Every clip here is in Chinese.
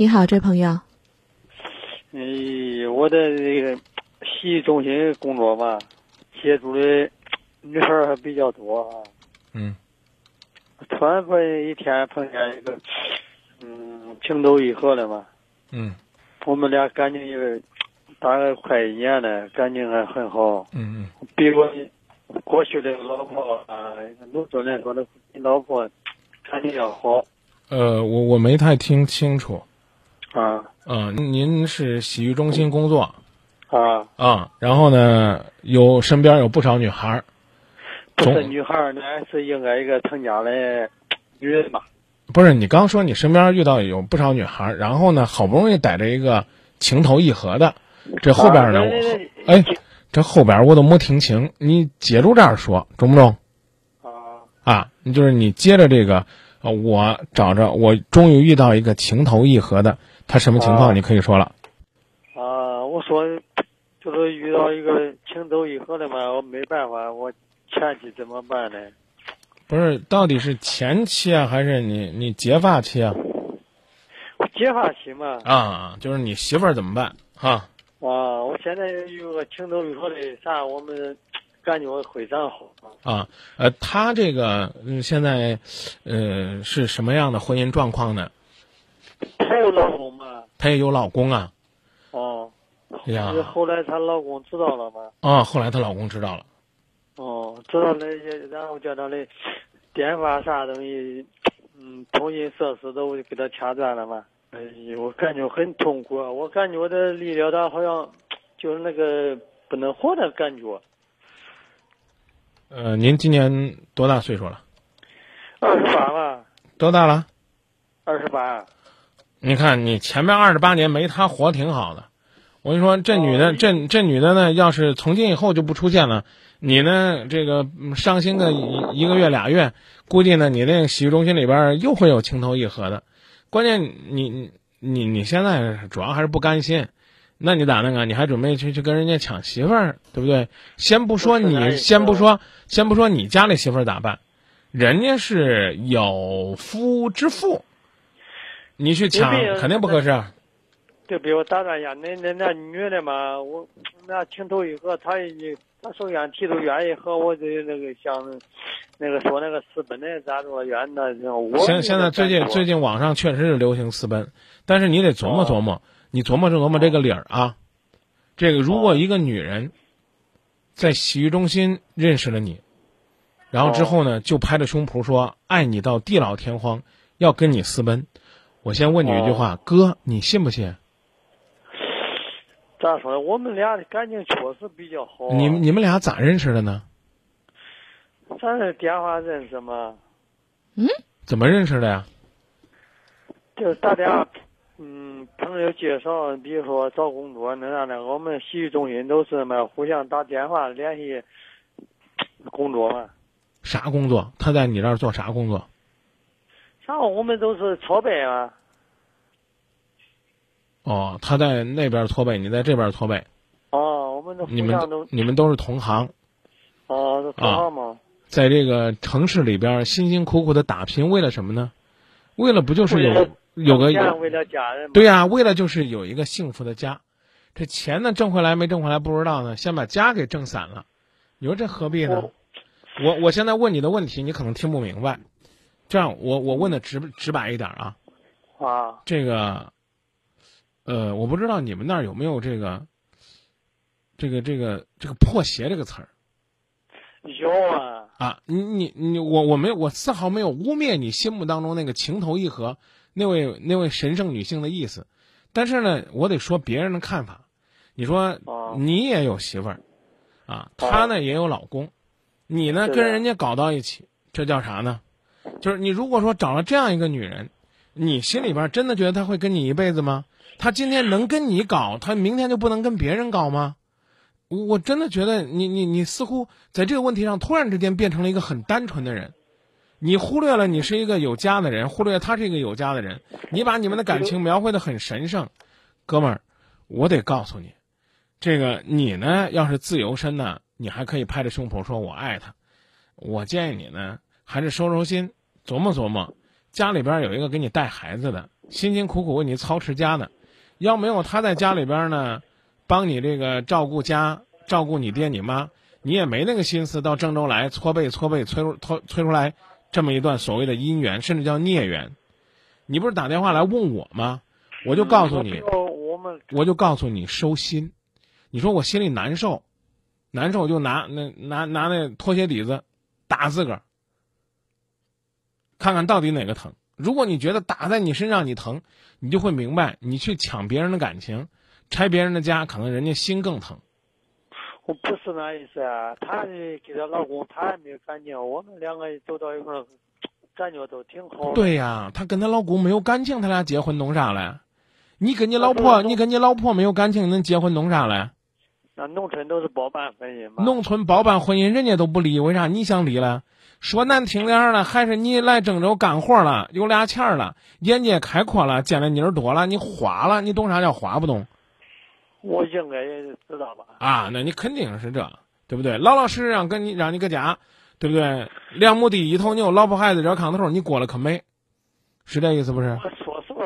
你好，这位朋友。哎，我在这个洗浴中心工作嘛，接触的女孩儿还比较多啊。嗯突然碰一天碰见一个，嗯，情投意合的嘛。嗯我们俩感情也大概快一年了，感情还很好。嗯嗯，比我过去的老婆啊，农村来说的老婆感情要好呃，我我没太听清楚。啊嗯、您是洗浴中心工作啊！啊、然后呢，有身边有不少女孩儿。不是女孩儿呢，是应该一个成家的女人吧。不是你刚说你身边遇到有不少女孩儿，然后呢，好不容易逮着一个情投意合的，这后边呢，啊我哎，这后边我都没听清，你接住这儿说中不中？啊啊，就是你接着这个，呃，我找着，我终于遇到一个情投意合的，他什么情况？啊你可以说了。啊！我说，就是遇到一个情投意合的嘛，我没办法，我前妻怎么办呢？不是，到底是前妻啊，还是你你结发妻啊？我结发妻嘛。啊，就是你媳妇儿怎么办哈？啊！我现在有个情投意合的啥，我们感觉非常好。啊，呃，他这个嗯，现在，呃，是什么样的婚姻状况呢？她有老公吗？她也有老公啊？哦。哎呀是后来她老公知道了吗？啊，后来她老公知道了。哦，知道那些，然后叫他的电话啥东西，嗯，通信设施都给他掐断了嘛。哎呦，我感觉很痛苦啊！我感觉我的离了他好像就是那个不能活的感觉。呃，您今年多大岁数了？二十八吧，多大了？二十八。你看，你前面二十八年没他活挺好的。我跟你说，这女的，哦这这女的呢，要是从今以后就不出现了，你呢，这个嗯伤心个一一个月俩月，估计呢，你那个洗浴中心里边又会有情投意合的。关键你你你你现在主要还是不甘心，那你咋弄啊？你还准备去去跟人家抢媳妇儿，对不对？先不说你，先不说，先不说你家里媳妇儿咋办，人家是有夫之妇，你去抢肯定不合适。啊对比我打断一下，那那那女的嘛，我那情投意合，她也她首先提出愿意和我这那个想那个说那个私奔的咋说愿那，我现现在最近最近网上确实是流行私奔，但是你得琢磨琢磨，你琢磨琢磨这个理儿啊。这个如果一个女人在洗浴中心认识了你，然后之后呢就拍着胸脯说爱你到地老天荒，要跟你私奔，我先问你一句话，哥，你信不信？咋说呢？我们俩的感情确实比较好啊。你们你们俩咋认识的呢？咱是电话认识嘛，怎么认识的呀？就是大家，嗯，朋友介绍，比如说找工作那啥的，我们洗浴中心都是嘛，互相打电话联系工作嘛。啥工作？他在你那儿做啥工作？然后我们都是搓背啊，哦，他在那边搓背，你在这边搓背，哦，我们都你们都，你们都是同行。哦，都同行嘛。在这个城市里边辛辛苦苦的打拼，为了什么呢？为了不就是有有个为了家人。对呀、为了就是有一个幸福的家。这钱呢挣回来没挣回来不知道呢，先把家给挣散了，你说这何必呢？我我现在问你的问题，你可能听不明白。这样，我我问的直直白一点啊，啊，这个，呃，我不知道你们那儿有没有这个，这个这个这个破鞋这个词儿。有啊，啊，你你你，我我没有，我丝毫没有污蔑你心目当中那个情投意合那位那位神圣女性的意思，但是呢，我得说别人的看法。你说哦。你也有媳妇儿，啊，她呢也有老公，你呢跟人家搞到一起，这叫啥呢？就是你如果说找了这样一个女人，你心里边真的觉得她会跟你一辈子吗？她今天能跟你搞，她明天就不能跟别人搞吗？我我真的觉得你你你似乎在这个问题上突然之间变成了一个很单纯的人，你忽略了你是一个有家的人，忽略了他是一个有家的人，你把你们的感情描绘的很神圣，哥们儿，我得告诉你，这个你呢要是自由身呢，你还可以拍着胸脯说我爱他，我建议你呢还是收收心，琢磨琢磨，家里边有一个给你带孩子的，辛辛苦苦为你操持家的。要没有他在家里边呢，帮你这个照顾家、照顾你爹你妈，你也没那个心思到郑州来搓背搓背催出催催出来这么一段所谓的姻缘，甚至叫孽缘。你不是打电话来问我吗？我就告诉你，我们我就告诉你收心。你说我心里难受，难受就拿那拿拿那拖鞋底子打自个儿，看看到底哪个疼。如果你觉得打在你身上你疼，你就会明白，你去抢别人的感情，拆别人的家，可能人家心更疼。我不是那意思啊，她给她老公，她也没有感情，我们两个走到一块儿，感觉都挺好。对呀，她跟她老公没有感情，他俩结婚弄啥嘞？你跟你老婆，你跟你老婆没有感情，恁结婚弄啥嘞？那农村都是包办婚姻嘛。农村包办婚姻，人家都不离，为啥你想离了？说难听点儿了，还是你来郑州干活了，有俩钱儿了，眼界开阔了，见的妮儿多了，你花了，你懂啥叫花不懂？我应该也知道吧。啊，那你肯定是这，对不对？老老实实让跟你让你搁家，对不对？两亩地一头牛，老婆孩子热炕头，你过了可美，是这意思不是？我说实话，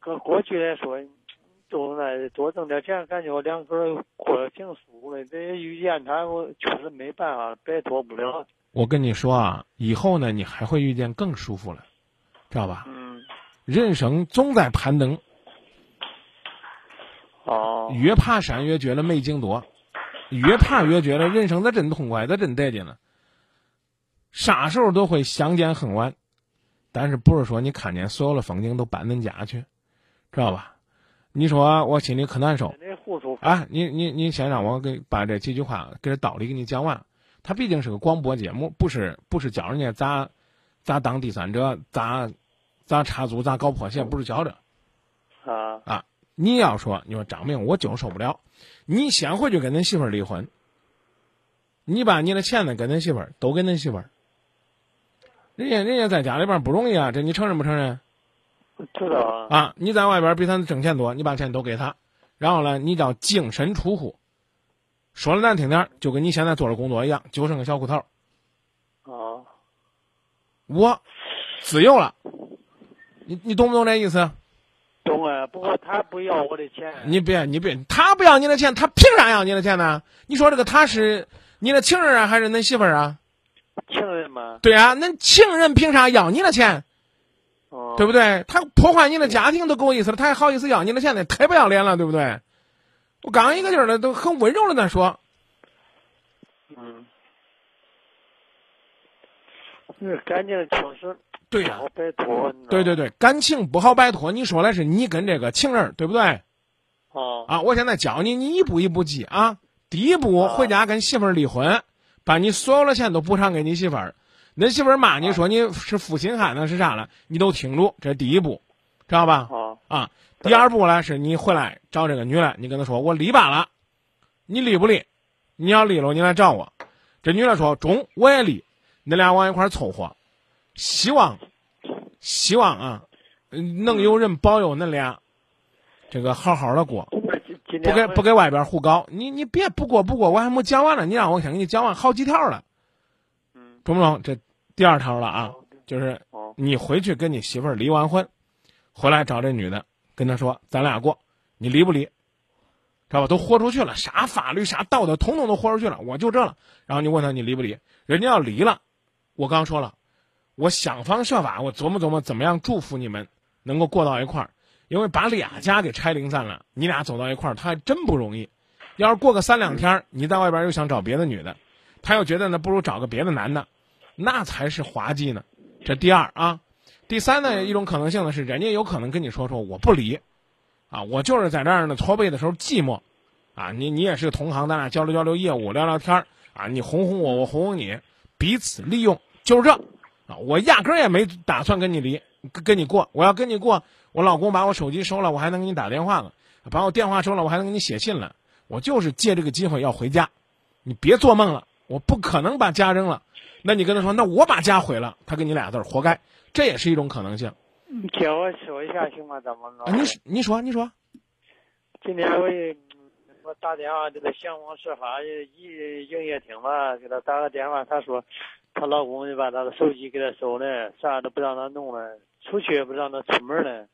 搁过去来说，就那多挣点钱，感觉两口儿过得挺舒服的。这遇见他，我确实没办法，摆脱不了。我跟你说啊，以后呢，你还会遇见更舒服了，知道吧？嗯。人生总在攀登。哦。越爬山越觉得美景多，越爬越觉得人生咋真痛快，咋真得劲了？啥时候都会相见恨晚，但是不是说你看见所有的风景都搬恁家去，知道吧？你说我心里可难受。啊，你你你先让我给把这几句话给这道理给你讲完。它毕竟是个广播节目，不是不是教人家咋咋当第三者，咋咋插足，咋搞破鞋，不是教这。啊啊！你要说你说张明，我就受不了，你先回去跟恁媳妇儿离婚，你把你的钱呢跟恁媳妇儿都给恁媳妇儿。人家人家在家里边不容易啊，这你承认不承认？知道啊。啊，你在外边比他挣钱多，你把钱都给他，然后呢，你叫净身出户。说的难听点就跟你现在做的工作一样，就剩个小裤头。啊，我自由了，你你懂不懂这意思？懂啊，不过他不要我的钱。你别你别，他不要你的钱，他凭啥要你的钱呢？你说这个他是你的情人啊，还是恁媳妇儿啊？情人嘛。对啊，恁情人凭啥要你的钱？哦。对不对？他破坏你的家庭都够意思了，他还好意思要你的钱呢？太不要脸了，对不对？我刚一个劲儿的都很温柔的在说，嗯，那感情确实对呀，好摆脱。对对对，感情不好摆脱。你说的是你跟这个情人对不对？哦。啊，我现在教你，你一步一步记啊。第一步，回家跟媳妇儿离婚，把你所有的钱都补偿给你媳妇儿。恁媳妇儿骂你说你是负心汉呢，是啥了？你都听住，这是第一步，知道吧？哦。啊。第二步呢，是你回来找这个女的，你跟她说我离吧了，你离不离？你要离了，你来找我。这女的说中，我也离，你俩往一块凑合。希望，希望啊，能有人保佑恁俩，这个好好的过，不给不给外边胡搞。你你别不过不过，我还没讲完呢，你让我先给你讲完好几条了。嗯，中不中？这第二条了啊，就是你回去跟你媳妇儿离完婚，回来找这女的。跟他说：“咱俩过，你离不离？知道吧？都豁出去了，啥法律啥道德，统统都豁出去了。我就这了。然后你问他你离不离？人家要离了，我刚说了，我想方设法，我琢磨琢磨怎么样祝福你们能够过到一块儿。因为把俩家给拆零散了，你俩走到一块儿，他还真不容易。要是过个三两天，你在外边又想找别的女的，他又觉得呢，不如找个别的男的，那才是滑稽呢。这第二啊。”第三呢，一种可能性呢是，人家有可能跟你说说我不离，啊，我就是在这儿呢搓背的时候寂寞，啊，你你也是个同行，咱俩交流交流业务，聊聊天儿，啊，你哄哄我，我哄哄你，彼此利用，就是这，啊，我压根儿也没打算跟你离，跟跟你过，我要跟你过，我老公把我手机收了，我还能给你打电话了，把我电话收了，我还能给你写信了，我就是借这个机会要回家，你别做梦了，我不可能把家扔了，那你跟他说，那我把家毁了，他给你俩字儿，活该。这也是一种可能性。你听我说一下行吗？怎么着？你你说你说。今天我我打电话给他想方设法营营业厅嘛，给他打个电话，他说她老公就把他的手机给他收了，啥都不让他弄了，出去也不让他出门了。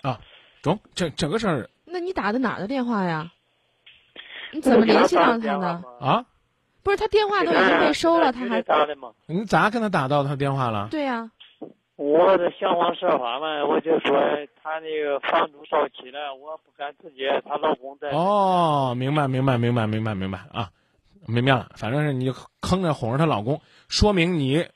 啊中整整个事儿那你打的哪儿的电话呀？你怎么联系到他的？啊，不是他电话都已经被 收了，他还打的吗？你咋跟他打到他电话了？对呀、我这想方设法嘛，我就说他那个房租到期了，我不敢直接，她老公在。哦，明白明白明白明白明白啊，明白了。反正是你坑着哄着她老公，说明你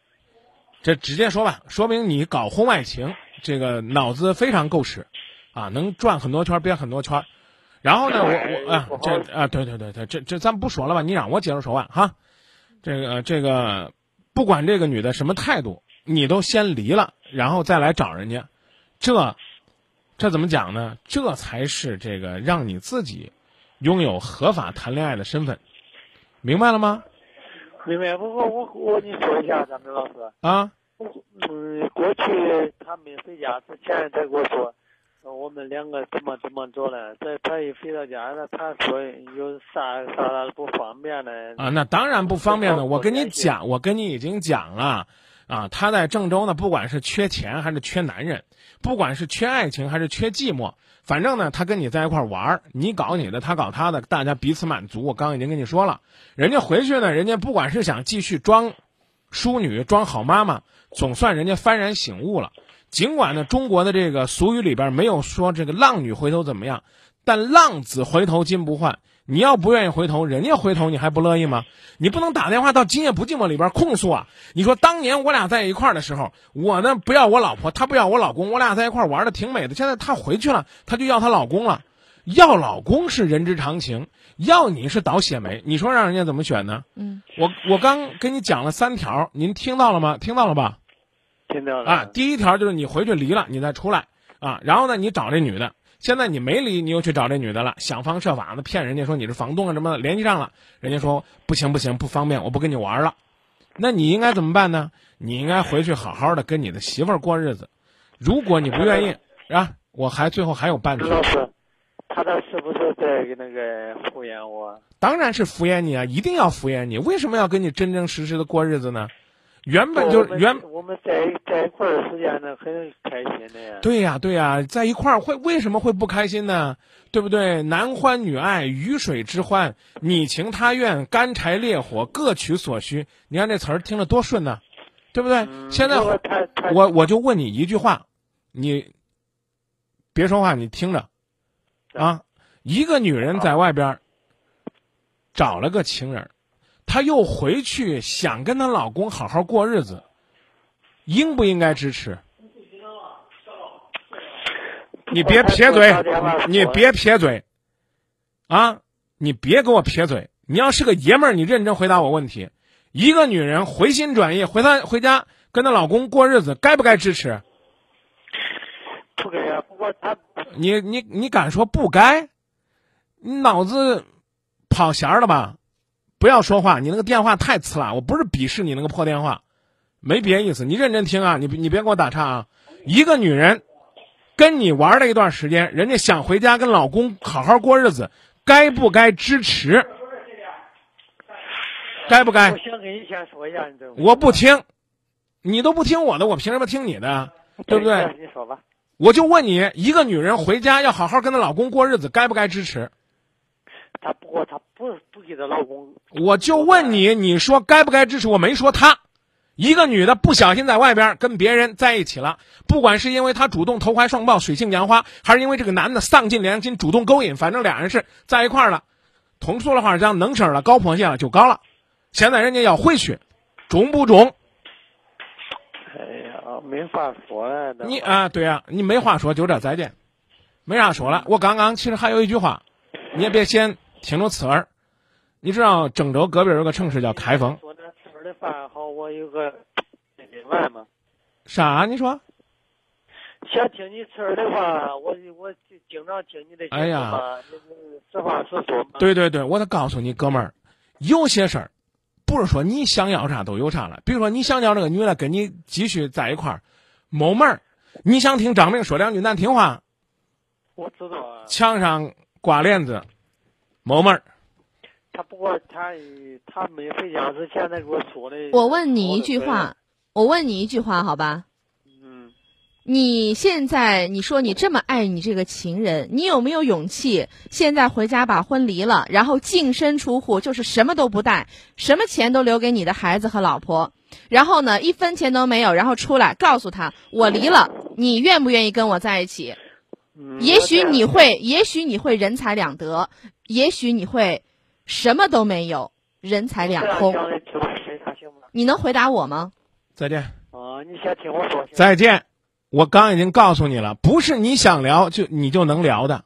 这直接说吧，说明你搞婚外情这个脑子非常够使，啊，能转很多圈儿编很多圈儿。然后呢，我我啊这啊对对对对，这这咱不说了吧，你让我接着说完哈。这个这个，不管这个女的什么态度，你都先离了，然后再来找人家，这这怎么讲呢？这才是这个让你自己拥有合法谈恋爱的身份，明白了吗？明白？不过我我跟你说一下，张明老师，啊，嗯，过去他没回家之前，他跟我说，呃我们两个怎么怎么着了。这他一回到家了，他说有啥啥啥不方便的。啊，那当然不方便了。我跟你讲，我跟你已经讲了，啊，他在郑州呢，不管是缺钱还是缺男人，不管是缺爱情还是缺寂寞，反正呢，他跟你在一块玩儿，你搞你的，他搞他的，大家彼此满足。我刚刚已经跟你说了，人家回去呢，人家不管是想继续装淑女、装好妈妈，总算人家幡然醒悟了。尽管呢，中国的这个俗语里边没有说这个浪女回头怎么样，但浪子回头金不换。你要不愿意回头，人家回头你还不乐意吗？你不能打电话到《今夜不寂寞》里边控诉啊！你说当年我俩在一块儿的时候，我呢不要我老婆，她不要我老公，我俩在一块儿玩的挺美的。现在她回去了，她就要她老公了。要老公是人之常情，要你是倒血霉。你说让人家怎么选呢？嗯，我我刚跟你讲了三条，您听到了吗？听到了吧？啊，第一条就是你回去离了，你再出来啊，然后呢，你找这女的。现在你没离，你又去找这女的了，想方设法的骗人家说你是房东啊什么的，联系上了，人家说不行不行不方便，我不跟你玩了。那你应该怎么办呢？你应该回去好好的跟你的媳妇儿过日子。如果你不愿意啊，我还最后还有半句张，老师，他这是不是在那个敷衍我？当然是敷衍你啊，一定要敷衍你。为什么要跟你真真实实的过日子呢？原本就原我们在在一块儿的时间呢，很开心的呀。对呀、对呀、在一块儿会为什么会不开心呢？对不对？男欢女爱，鱼水之欢，你情他愿，干柴烈火，各取所需。你看这词儿听着多顺呐，对不对？嗯现在如果他他我我就问你一句话，你别说话，你听着啊。一个女人在外边儿找了个情人儿，她又回去想跟她老公好好过日子，应不应该支持？你别撇嘴，你别撇嘴，啊，你别给我撇嘴。你要是个爷们儿，你认真回答我问题。一个女人回心转意，回她回家跟她老公过日子，该不该支持？不给啊。不过他你你你敢说不该？你脑子跑弦儿了吧？不要说话，你那个电话太次了，我不是鄙视你那个破电话，没别意思。你认真听啊，你你别给我打岔啊。一个女人跟你玩了一段时间，人家想回家跟老公好好过日子，该不该支持？该不该我？想跟你先说一下，你知道吗？我不听，你都不听我的，我凭什么听你的？对不对？你说吧。我就问你，一个女人回家要好好跟她老公过日子，该不该支持？她不过她不不给她老公。我就问你，你说该不该支持？我没说她。一个女的不小心在外边跟别人在一起了，不管是因为她主动投怀送抱、水性杨花，还是因为这个男的丧尽良心主动勾引，反正俩人是在一块儿了。同说的话讲，能事儿了，高坡线了就高了。现在人家要回去，中不中？哎呀，没法说了。你啊，对啊，你没话说，就这，再见，没啥说了。我刚刚其实还有一句话，你也别先听着刺耳。你知道郑州隔壁有个城市叫开封，说那吃的饭好，我有个那个玩嘛。啥？你说？想听你词儿的话，我我就经常听你的节哎呀实话实说。对对对，我得告诉你，哥们儿，有些事儿不是说你想要啥都有啥了。比如说，你想要这个女的跟你继续在一块儿，没门儿。你想听张明说两句难听话，我知道啊，墙上挂帘子，没门儿。他不过他他没回家是现在给我说的。我问你一句话，我问你一句话，好吧？嗯，你现在你说你这么爱你这个情人，你有没有勇气现在回家把婚离了，然后净身出户，就是什么都不带，什么钱都留给你的孩子和老婆，然后呢一分钱都没有，然后出来告诉他我离了，你愿不愿意跟我在一起？嗯也许你会，也许你会人财两得，也许你会什么都没有，人财两空？你能回答我吗？再见。啊，你先听我说。再见。我刚已经告诉你了，不是你想聊就你就能聊的。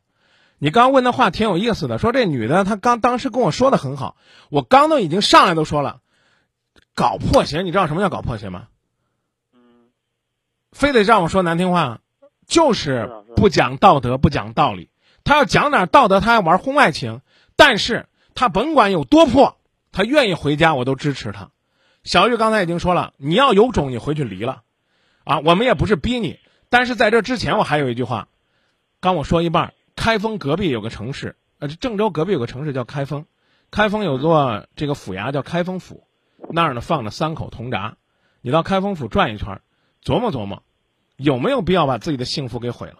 你刚问的话挺有意思的，说这女的她刚当时跟我说的很好，我刚都已经上来都说了，搞破鞋，你知道什么叫搞破鞋吗？嗯，非得让我说难听话，就是不讲道德，不讲道理。他要讲点道德，他要玩婚外情，但是他甭管有多破，他愿意回家，我都支持他。小玉刚才已经说了，你要有种，你回去离了，啊，我们也不是逼你，但是在这之前，我还有一句话，刚我说一半，开封隔壁有个城市，呃，郑州隔壁有个城市叫开封，开封有座这个府衙叫开封府，那儿呢放着三口铜闸，你到开封府转一圈，琢磨琢磨，有没有必要把自己的幸福给毁了？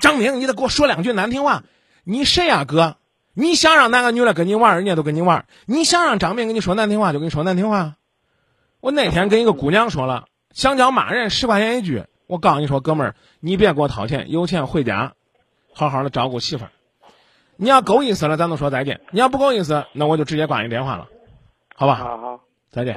张明，你得给我说两句难听话。你谁呀、哥？你想让哪个女的跟你玩，人家都跟你玩；你想让张明跟你说难听话，就跟你说难听话。我那天跟一个姑娘说了，想叫骂人十块钱一句。我告诉你说，哥们儿，你别给我掏钱，有钱回家，好好的照顾媳妇儿。你要够意思了，咱就说再见；你要不够意思，那我就直接挂你电话了，好吧？好好。再见。